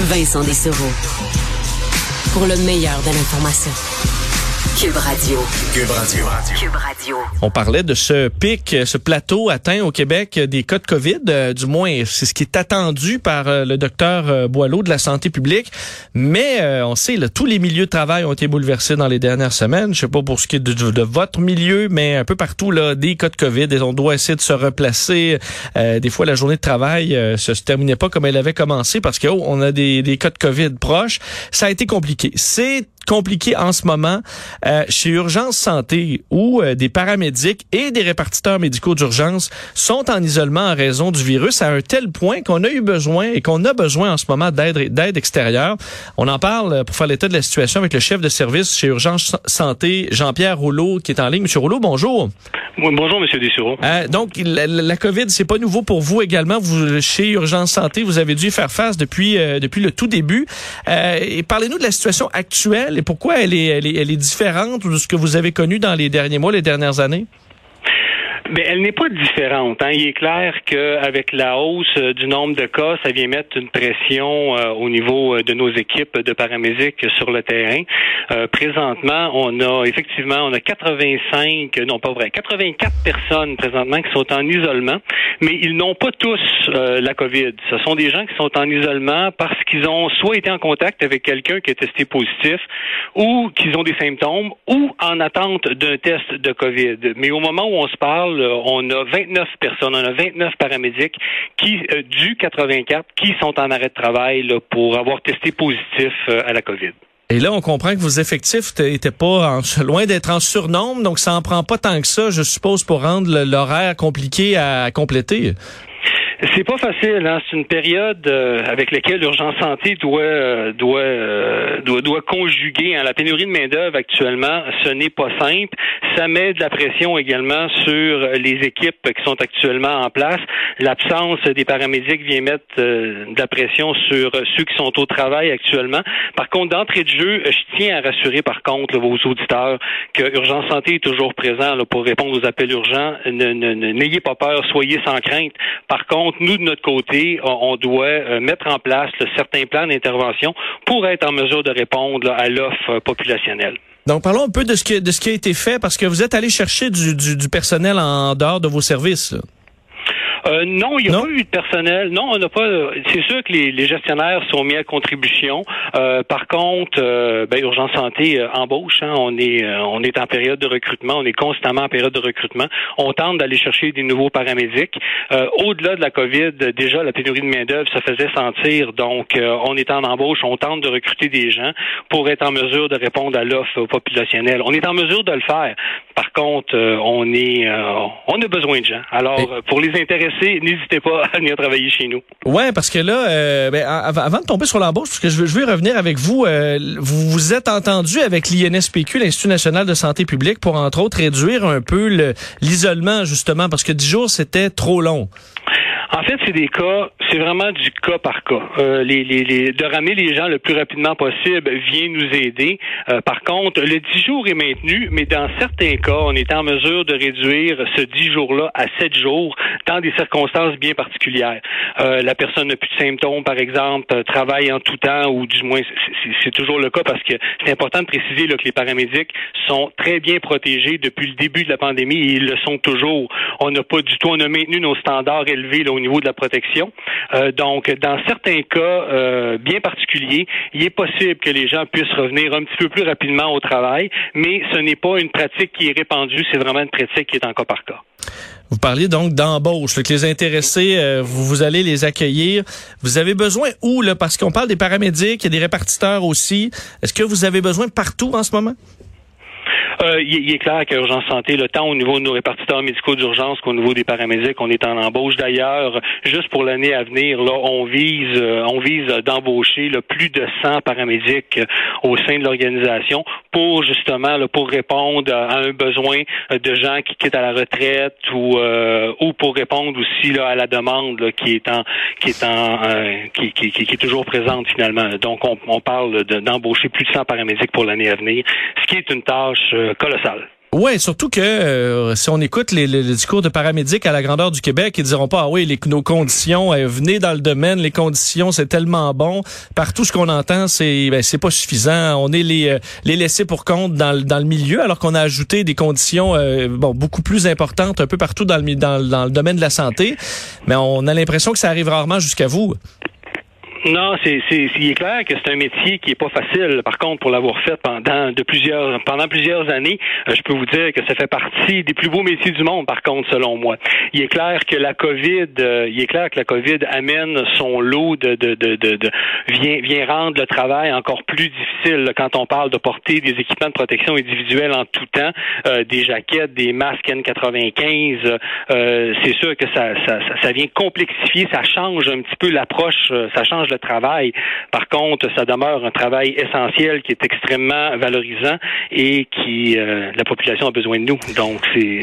Vincent Dessereau. Pour le meilleur de l'information. Cube Radio. Cube Radio. Cube Radio. On parlait de ce pic, ce plateau atteint au Québec des cas de COVID. Euh, du moins, c'est ce qui est attendu par euh, le docteur euh, Boileau de la santé publique. Mais on sait, là, tous les milieux de travail ont été bouleversés dans les dernières semaines. Je sais pas pour ce qui est de, de votre milieu, mais un peu partout, là, des cas de COVID. Et on doit essayer de se replacer. des fois, la journée de travail ne se, terminait pas comme elle avait commencé parce que oh, on a des, des cas de COVID proches. Ça a été compliqué. C'est compliqué en ce moment euh, chez Urgence Santé où euh, des paramédics et des répartiteurs médicaux d'urgence sont en isolement en raison du virus à un tel point qu'on a eu besoin et qu'on a besoin en ce moment d'aide d'aide extérieure. On en parle euh, pour faire l'état de la situation avec le chef de service chez Urgence Santé, Jean-Pierre Rouleau, qui est en ligne. Monsieur Rouleau, bonjour. bonjour, Monsieur Dessureau. Euh, donc, la, la COVID, c'est pas nouveau pour vous également. Vous, chez Urgence Santé, vous avez dû faire face depuis depuis le tout début. et parlez-nous de la situation actuelle et pourquoi elle est, elle est, elle est différente de ce que vous avez connu dans les derniers mois, les dernières années? Mais elle n'est pas différente. Hein. Il est clair qu'avec la hausse euh, du nombre de cas, ça vient mettre une pression euh, au niveau euh, de nos équipes de paramédics sur le terrain. présentement, on a effectivement, on a 85, non pas vrai, 84 personnes présentement qui sont en isolement, mais ils n'ont pas tous la COVID. Ce sont des gens qui sont en isolement parce qu'ils ont soit été en contact avec quelqu'un qui est testé positif, ou qu'ils ont des symptômes, ou en attente d'un test de COVID. Mais au moment où on se parle, on a 29 personnes, on a 29 paramédics qui, euh, du 84, qui sont en arrêt de travail pour avoir testé positif euh, à la COVID. Et là, on comprend que vos effectifs n'étaient pas loin d'être en surnombre, donc ça en prend pas tant que ça, je suppose, pour rendre l'horaire compliqué à compléter. C'est pas facile, hein? C'est une période euh, avec laquelle l'urgence santé doit euh, doit, euh, doit doit conjuguer. Hein? La pénurie de main d'œuvre actuellement, ce n'est pas simple. Ça met de la pression également sur les équipes qui sont actuellement en place. L'absence des paramédics vient mettre de la pression sur ceux qui sont au travail actuellement. Par contre, d'entrée de jeu, je tiens à rassurer par contre vos auditeurs que Urgence Santé est toujours présent pour répondre aux appels urgents. N'ayez pas peur, soyez sans crainte. Par contre nous, de notre côté, on doit euh, mettre en place certains plans d'intervention pour être en mesure de répondre à l'offre populationnelle. Donc, parlons un peu de ce qui, a été fait, parce que vous êtes allé chercher du, personnel en dehors de vos services. Euh, non, il n'y a pas eu de personnel. Non, on n'a pas. C'est sûr que les, gestionnaires sont mis à contribution. Euh, par contre, euh, ben, Urgence Santé embauche. Hein. on est on est en période de recrutement. On est constamment en période de recrutement. On tente d'aller chercher des nouveaux paramédics. Au-delà de la COVID, déjà la pénurie de main d'œuvre se faisait sentir. Donc, on est en embauche. On tente de recruter des gens pour être en mesure de répondre à l'offre populationnelle. On est en mesure de le faire. Par contre, on est on a besoin de gens. Alors, pour les intéresser n'hésitez pas à venir travailler chez nous. Ouais, parce que là, euh, ben, avant de tomber sur l'embauche, parce que je veux, je veux revenir avec vous, euh, vous vous êtes entendu avec l'INSPQ, l'Institut national de santé publique, pour entre autres réduire un peu l'isolement justement, parce que 10 jours c'était trop long. En fait, c'est des cas, c'est vraiment du cas par cas. Euh, les, les, les, de ramener les gens le plus rapidement possible vient nous aider. Euh, par contre, le 10 jours est maintenu, mais dans certains cas, on est en mesure de réduire ce 10 jours-là à 7 jours dans des circonstances bien particulières. Euh, la personne n'a plus de symptômes, par exemple, euh, travaille en tout temps, ou du moins, c'est toujours le cas parce que c'est important de préciser là, que les paramédics sont très bien protégés depuis le début de la pandémie et ils le sont toujours. On n'a pas du tout, on a maintenu nos standards élevés là, au niveau de la protection. Euh, donc, dans certains cas euh, bien particuliers, il est possible que les gens puissent revenir un petit peu plus rapidement au travail, mais ce n'est pas une pratique qui est répandue, c'est vraiment une pratique qui est en cas par cas. Vous parliez donc d'embauche, les intéressés, euh, vous, vous allez les accueillir. Vous avez besoin où, là, parce qu'on parle des paramédics, des répartiteurs aussi. Est-ce que vous avez besoin partout en ce moment? Euh, il, est clair qu'à Urgence Santé, le temps au niveau de nos répartiteurs médicaux d'urgence qu'au niveau des paramédics, on est en embauche. D'ailleurs, juste pour l'année à venir, là, on vise, euh, on vise d'embaucher plus de 100 paramédics euh, au sein de l'organisation pour justement, pour répondre à un besoin de gens qui quittent à la retraite ou, ou pour répondre aussi là, à la demande qui est en, qui est en, qui, qui, qui, est toujours présente finalement. Donc, on, on parle d'embaucher plus de 100 paramédics pour l'année à venir, ce qui est une tâche colossal. Ouais, surtout que euh, si on écoute les, les, discours de paramédics à la grandeur du Québec, ils diront pas ah oui les, nos conditions euh, venez dans le domaine, les conditions c'est tellement bon. Partout ce qu'on entend c'est ben, c'est pas suffisant. On est les euh, les laissés pour compte dans, dans le milieu alors qu'on a ajouté des conditions euh, bon beaucoup plus importantes un peu partout dans le dans, dans le domaine de la santé. Mais on a l'impression que ça arrive rarement jusqu'à vous. Non, c'est, c'est, il est clair que c'est un métier qui est pas facile. Par contre, pour l'avoir fait pendant de plusieurs pendant plusieurs années, euh, je peux vous dire que ça fait partie des plus beaux métiers du monde. Par contre, selon moi, il est clair que la COVID, euh, il est clair que la COVID amène son lot de de de, de, vient vient rendre le travail encore plus difficile quand on parle de porter des équipements de protection individuelle en tout temps, euh, des jaquettes, des masques N95. c'est sûr que ça, ça ça vient complexifier, ça change un petit peu l'approche, ça change travail. Par contre, ça demeure un travail essentiel qui est extrêmement valorisant et qui euh, la population a besoin de nous. Donc c'est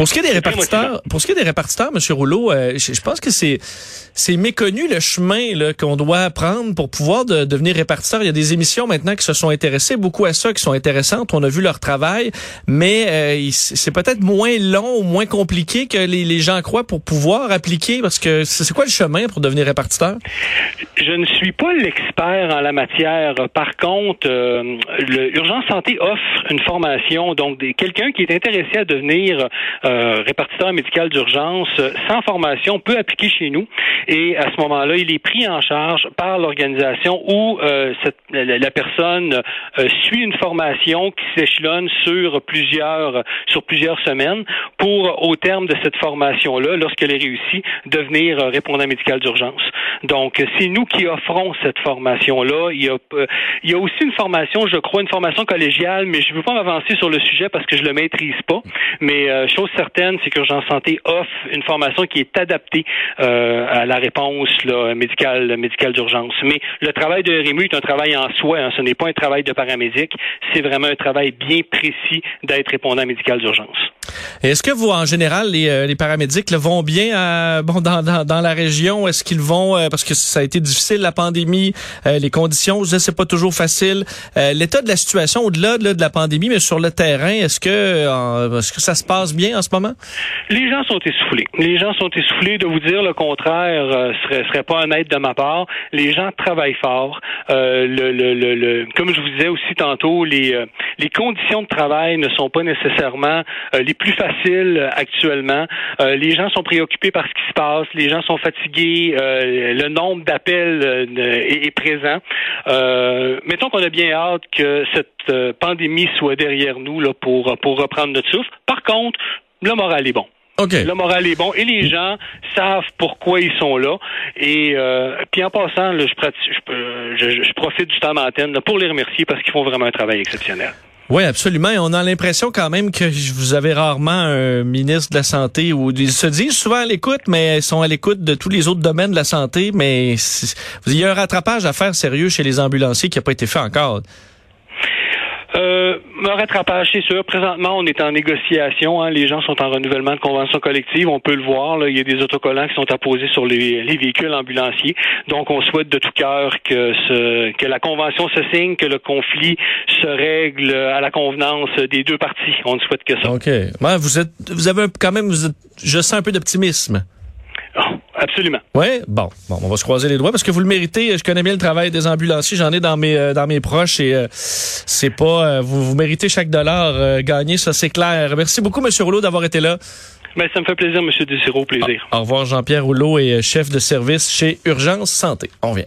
pour ce qui est des répartiteurs, pour ce qui est des répartiteurs, Monsieur Rouleau, euh, je, pense que c'est c'est méconnu le chemin qu'on doit prendre pour pouvoir de, devenir répartiteur. Il y a des émissions maintenant qui se sont intéressées beaucoup à ça, qui sont intéressantes. On a vu leur travail, mais euh, c'est peut-être moins long ou moins compliqué que les, les, gens croient pour pouvoir appliquer. Parce que c'est quoi le chemin pour devenir répartiteur? Je ne suis pas l'expert en la matière. Par contre, euh, l'urgence santé offre une formation. Donc, quelqu'un qui est intéressé à devenir euh, répartiteur médical d'urgence sans formation peut appliquer chez nous et à ce moment-là, il est pris en charge par l'organisation où euh, la, personne euh, suit une formation qui s'échelonne sur plusieurs sur plusieurs semaines pour au terme de cette formation-là, lorsqu'elle est réussie, devenir répondant médical d'urgence. Donc c'est nous qui offrons cette formation-là. Il y a il y a aussi une formation, je crois, une formation collégiale, mais je ne veux pas m'avancer sur le sujet parce que je le maîtrise pas. Mais chose certaine, c'est qu'Urgence Santé offre une formation qui est adaptée euh, à la réponse médicale, médicale d'urgence. Mais le travail de RMU est un travail en soi. Hein. Ce n'est pas un travail de paramédic. C'est vraiment un travail bien précis d'être répondant médical d'urgence. Est-ce que vous, en général, les, euh, les paramédics vont bien euh, bon, dans, dans, dans, la région? Est-ce qu'ils vont, euh, parce que ça a été difficile, la pandémie, les conditions, je sais, pas toujours facile. L'état de la situation au-delà de, de la pandémie, mais sur le terrain, est-ce que, est-ce que ça se passe bien en ce moment? Les gens sont essoufflés. Les gens sont essoufflés. De vous dire le contraire serait, serait pas honnête de ma part. Les gens travaillent fort. le, le, le, comme je vous disais aussi tantôt, les, les conditions de travail ne sont pas nécessairement les plus facile actuellement. Euh, les gens sont préoccupés par ce qui se passe, les gens sont fatigués, euh, le nombre d'appels euh, est, présent. mettons qu'on a bien hâte que cette pandémie soit derrière nous là, pour, pour reprendre notre souffle. Par contre, le moral est bon. Le moral est bon et les gens savent pourquoi ils sont là. Et puis en passant, je, je, je, profite du temps d'antenne pour les remercier parce qu'ils font vraiment un travail exceptionnel. Oui, absolument. on a l'impression quand même que vous avez rarement un ministre de la Santé où ils se disent souvent à l'écoute, mais ils sont à l'écoute de tous les autres domaines de la santé. Mais il y a un rattrapage à faire sérieux chez les ambulanciers qui n'a pas été fait encore. Euh, un rattrapage, c'est sûr. Présentement, on est en négociation. Hein. Les gens sont en renouvellement de convention collective. On peut le voir. Là. Il y a des autocollants qui sont apposés sur les, véhicules ambulanciers. Donc, on souhaite de tout cœur que, ce, que la convention se signe, que le conflit se règle à la convenance des deux parties. On ne souhaite que ça. OK. vous, êtes, vous avez quand même, vous êtes, je sens un peu d'optimisme. Absolument. Oui, bon, bon, on va se croiser les doigts parce que vous le méritez. Je connais bien le travail des ambulanciers, j'en ai dans mes euh, dans mes proches et euh, c'est pas euh, vous, vous méritez chaque dollar gagné, ça c'est clair. Merci beaucoup Monsieur Rouleau d'avoir été là. Ben, ça me fait plaisir, Monsieur Desiro, plaisir. Au revoir, Jean-Pierre Rouleau est chef de service chez Urgence Santé. On vient.